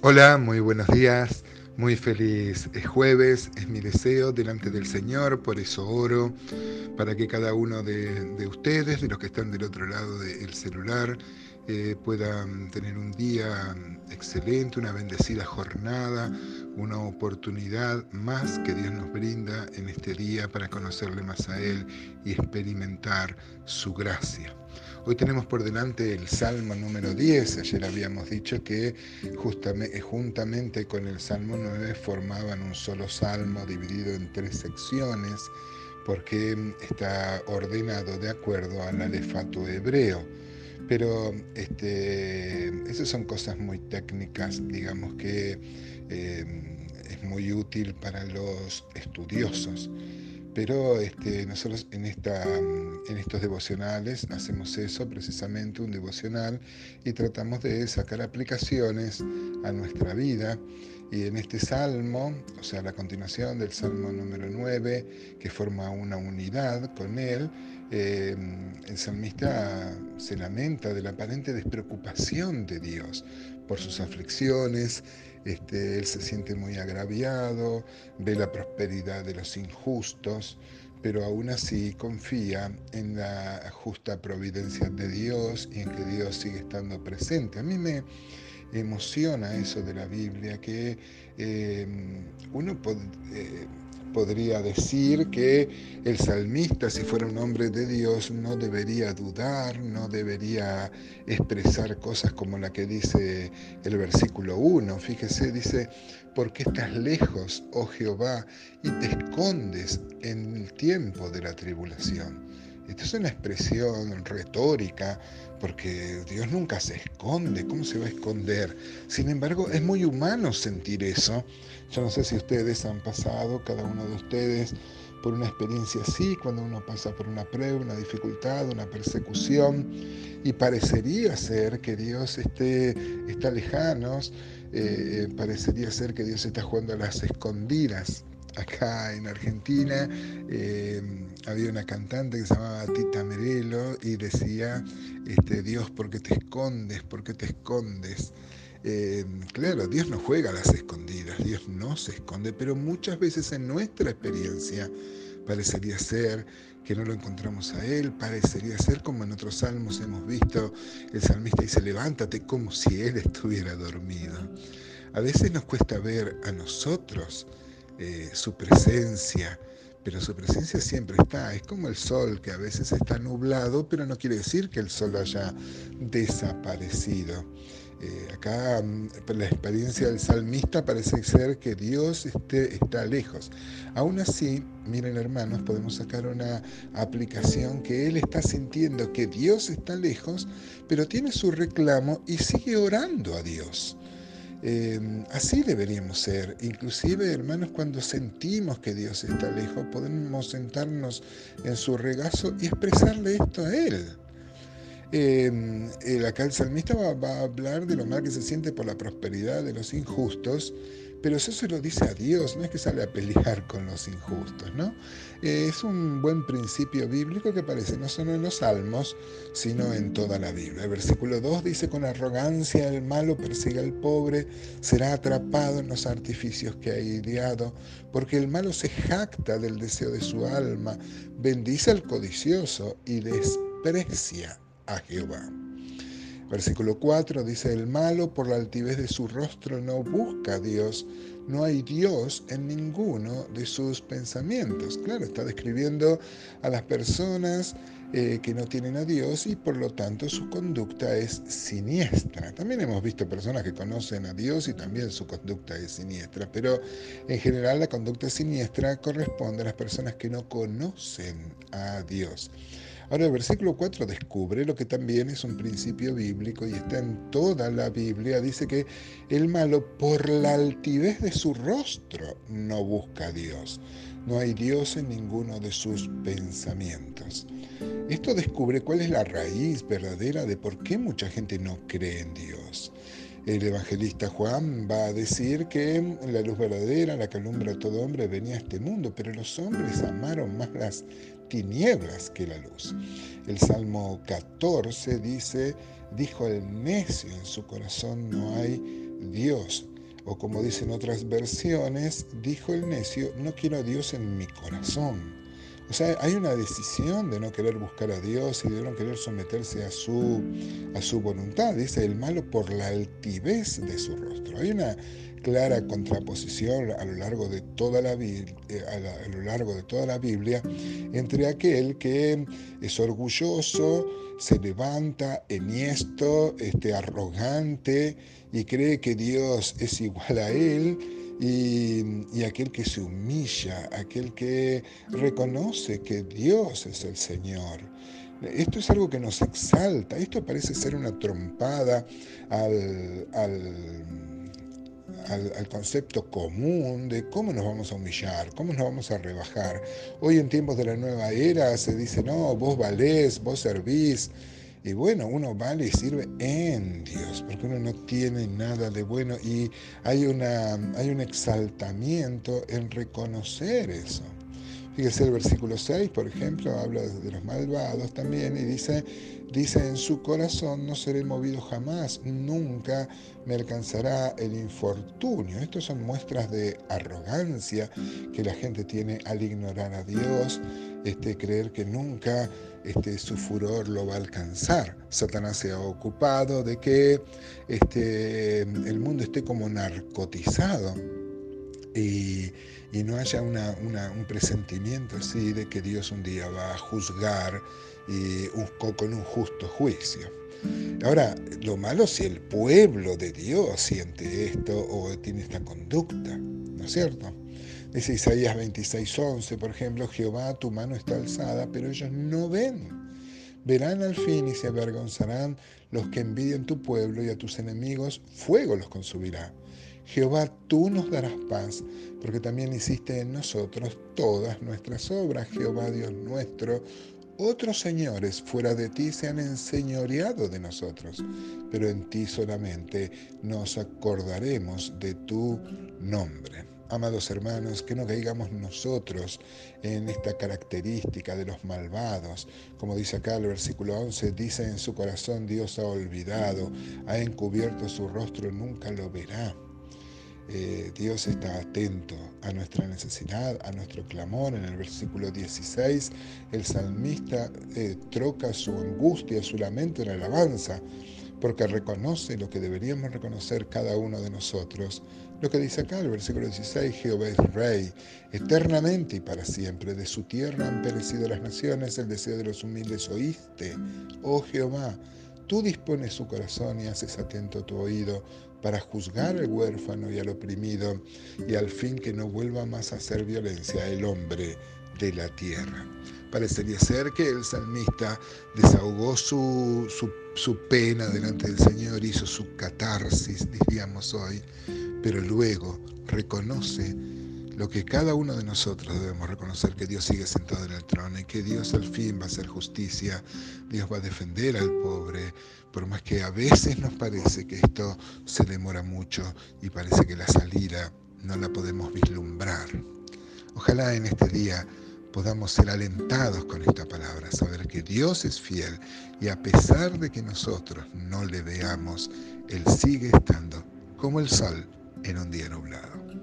Hola, muy buenos días, muy feliz jueves, es mi deseo delante del Señor, por eso oro, para que cada uno de, ustedes, de los que están del otro lado del celular, eh, puedan tener un día excelente, una bendecida jornada, una oportunidad más que Dios nos brinda en este día para conocerle más a Él y experimentar su gracia. Hoy tenemos por delante el Salmo número 10. Ayer habíamos dicho que justamente, juntamente con el Salmo 9 formaban un solo salmo dividido en tres secciones porque está ordenado de acuerdo al alefato hebreo. Pero este, esas son cosas muy técnicas, digamos que eh, es muy útil para los estudiosos. Pero este, nosotros en, esta, en estos devocionales hacemos eso, precisamente un devocional, y tratamos de sacar aplicaciones a nuestra vida. Y en este salmo, o sea, la continuación del salmo número 9, que forma una unidad con él, eh, el salmista se lamenta de la aparente despreocupación de Dios por sus aflicciones, este, él se siente muy agraviado, ve la prosperidad de los injustos, pero aún así confía en la justa providencia de Dios y en que Dios sigue estando presente. A mí me emociona eso de la Biblia, que eh, uno puede... Eh, podría decir que el salmista, si fuera un hombre de Dios, no debería dudar, no debería expresar cosas como la que dice el versículo 1. Fíjese, dice, ¿por qué estás lejos, oh Jehová, y te escondes en el tiempo de la tribulación? Esta es una expresión retórica porque Dios nunca se esconde. ¿Cómo se va a esconder? Sin embargo, es muy humano sentir eso. Yo no sé si ustedes han pasado, cada uno de ustedes, por una experiencia así, cuando uno pasa por una prueba, una dificultad, una persecución, y parecería ser que Dios esté, está lejano, eh, eh, parecería ser que Dios está jugando a las escondidas acá en Argentina eh, había una cantante que se llamaba Tita Merelo y decía, este, Dios, ¿por qué te escondes? ¿Por qué te escondes? Eh, claro, Dios no juega a las escondidas, Dios no se esconde, pero muchas veces en nuestra experiencia parecería ser que no lo encontramos a Él, parecería ser como en otros salmos hemos visto, el salmista dice, levántate como si Él estuviera dormido. A veces nos cuesta ver a nosotros eh, su presencia, pero su presencia siempre está. Es como el sol que a veces está nublado, pero no quiere decir que el sol haya desaparecido. Eh, acá mm, la experiencia del salmista parece ser que Dios esté, está lejos. Aún así, miren hermanos, podemos sacar una aplicación que él está sintiendo que Dios está lejos, pero tiene su reclamo y sigue orando a Dios. Em, así deberíamos ser. Inclusive, hermanos, cuando sentimos que Dios está lejos, podemos sentarnos en su regazo y expresarle esto a Él. Eh, el, acá el salmista va, a hablar de lo mal que se siente por la prosperidad de los injustos, pero eso se lo dice a Dios, no es que sale a pelear con los injustos, ¿no? Eh, es un buen principio bíblico que aparece no solo en los salmos, sino en toda la Biblia. El versículo 2 dice, con arrogancia el malo persigue al pobre, será atrapado en los artificios que ha ideado, porque el malo se jacta del deseo de su alma, bendice al codicioso y desprecia a Jehová. Versículo 4 dice, el malo por la altivez de su rostro no busca a Dios, no hay Dios en ninguno de sus pensamientos. Claro, está describiendo a las personas eh, que no tienen a Dios y por lo tanto su conducta es siniestra. También hemos visto personas que conocen a Dios y también su conducta es siniestra, pero en general la conducta siniestra corresponde a las personas que no conocen a Dios. Ahora el versículo 4 descubre lo que también es un principio bíblico y está en toda la Biblia. Dice que el malo por la altivez de su rostro no busca a Dios. No hay Dios en ninguno de sus pensamientos. Esto descubre cuál es la raíz verdadera de por qué mucha gente no cree en Dios. El evangelista Juan va a decir que la luz verdadera, la que alumbra a todo hombre, venía a este mundo, pero los hombres amaron más las tinieblas que la luz. El Salmo 14 dice, dijo el necio en su corazón, no hay Dios. O como dicen otras versiones, dijo el necio, no quiero a Dios en mi corazón. O sea, hay una decisión de no querer buscar a Dios y de no querer someterse a su, a su voluntad. Dice el malo por la altivez de su rostro. Hay una clara contraposición a lo largo de toda la, eh, a lo largo de toda la Biblia entre aquel que es orgulloso, se levanta enhiesto, este, arrogante y cree que Dios es igual a él y, aquel que se humilla, aquel que reconoce que Dios es el Señor. Esto es algo que nos exalta, esto parece ser una trompada al, al, concepto común de cómo nos vamos a humillar, cómo nos vamos a rebajar. Hoy en tiempos de la nueva era se dice, no, vos valés, vos servís. Y bueno, uno vale y sirve en Dios, porque uno no tiene nada de bueno y hay, una, hay un exaltamiento en reconocer eso. Fíjese el versículo 6, por ejemplo, habla de los malvados también y dice, dice en su corazón no seré movido jamás, nunca me alcanzará el infortunio. Estas son muestras de arrogancia que la gente tiene al ignorar a Dios, este, creer que nunca este, su furor lo va a alcanzar. Satanás se ha ocupado de que este, el mundo esté como narcotizado y, no haya un presentimiento así de que Dios un día va a juzgar y, con un justo juicio. Ahora, lo malo si el pueblo de Dios siente esto o tiene esta conducta, ¿no es cierto? Dice Isaías 26:11, por ejemplo, Jehová, tu mano está alzada, pero ellos no ven. Verán al fin y se avergonzarán los que envidian tu pueblo y a tus enemigos fuego los consumirá. Jehová, tú nos darás paz, porque también hiciste en nosotros todas nuestras obras, Jehová Dios nuestro. Otros señores fuera de ti se han enseñoreado de nosotros, pero en ti solamente nos acordaremos de tu nombre. Amados hermanos, que no caigamos nosotros en esta característica de los malvados. Como dice acá el versículo 11, dice en su corazón Dios ha olvidado, ha encubierto su rostro, nunca lo verá. Eh, Dios está atento a nuestra necesidad, a nuestro clamor. En el versículo 16, el salmista eh, troca su angustia, su lamento en alabanza porque reconoce lo que deberíamos reconocer cada uno de nosotros. Lo que dice acá el versículo 16, Jehová es rey, eternamente y para siempre. De su tierra han perecido las naciones, el deseo de los humildes oíste. Oh Jehová, tú dispones su corazón y haces atento tu oído para juzgar al huérfano y al oprimido, y al fin que no vuelva más a hacer violencia el hombre de la tierra. Parecería ser que el salmista desahogó su, su, pena delante del Señor, hizo su catarsis, diríamos hoy, pero luego reconoce lo que cada uno de nosotros debemos reconocer, que Dios sigue sentado en el trono y que Dios al fin va a hacer justicia, Dios va a defender al pobre, por más que a veces nos parece que esto se demora mucho y parece que la salida no la podemos vislumbrar. Ojalá en este día podamos ser alentados con esta palabra, saber que Dios es fiel y a pesar de que nosotros no le veamos, Él sigue estando como el sol en un día nublado.